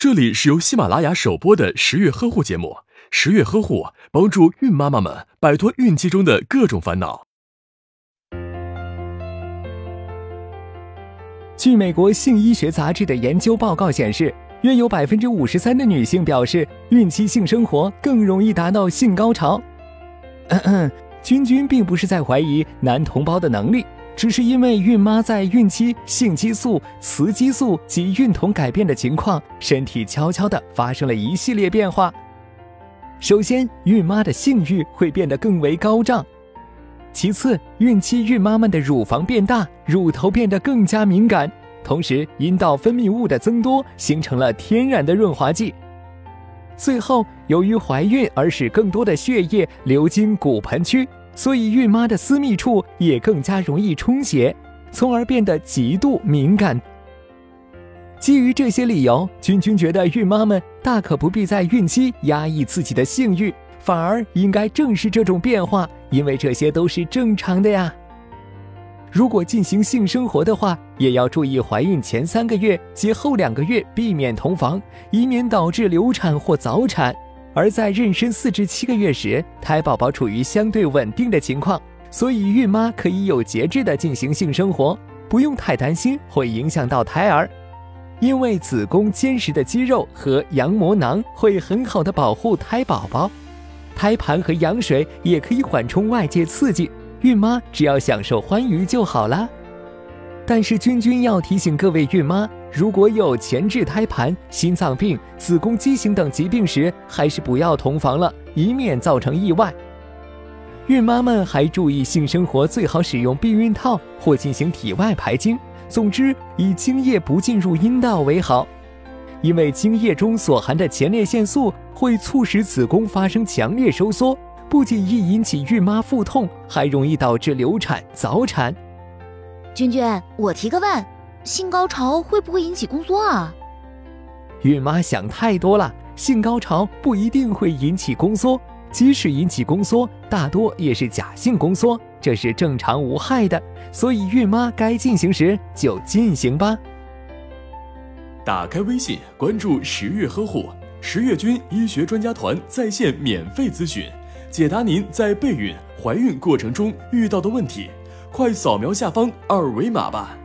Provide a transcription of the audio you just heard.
这里是由喜马拉雅首播的十月呵护节目，十月呵护帮助孕妈妈们摆脱孕期中的各种烦恼。据美国性医学杂志的研究报告显示，约有百分之五十三的女性表示，孕期性生活更容易达到性高潮。嗯嗯，君君并不是在怀疑男同胞的能力。只是因为孕妈在孕期性激素、雌激素及孕酮改变的情况，身体悄悄地发生了一系列变化。首先，孕妈的性欲会变得更为高涨；其次，孕期孕妈们的乳房变大，乳头变得更加敏感，同时阴道分泌物的增多形成了天然的润滑剂。最后，由于怀孕而使更多的血液流经骨盆区。所以，孕妈的私密处也更加容易充血，从而变得极度敏感。基于这些理由，君君觉得孕妈们大可不必在孕期压抑自己的性欲，反而应该正视这种变化，因为这些都是正常的呀。如果进行性生活的话，也要注意怀孕前三个月及后两个月避免同房，以免导致流产或早产。而在妊娠四至七个月时，胎宝宝处于相对稳定的情况，所以孕妈可以有节制地进行性生活，不用太担心会影响到胎儿，因为子宫坚实的肌肉和羊膜囊会很好的保护胎宝宝，胎盘和羊水也可以缓冲外界刺激，孕妈只要享受欢愉就好了。但是君君要提醒各位孕妈。如果有前置胎盘、心脏病、子宫畸形等疾病时，还是不要同房了，以免造成意外。孕妈们还注意性生活最好使用避孕套或进行体外排精，总之以精液不进入阴道为好，因为精液中所含的前列腺素会促使子宫发生强烈收缩，不仅易引起孕妈腹痛，还容易导致流产、早产。君君，我提个问。性高潮会不会引起宫缩啊？孕妈想太多了，性高潮不一定会引起宫缩，即使引起宫缩，大多也是假性宫缩，这是正常无害的。所以孕妈该进行时就进行吧。打开微信，关注十月呵护，十月军医学专家团在线免费咨询，解答您在备孕、怀孕过程中遇到的问题。快扫描下方二维码吧。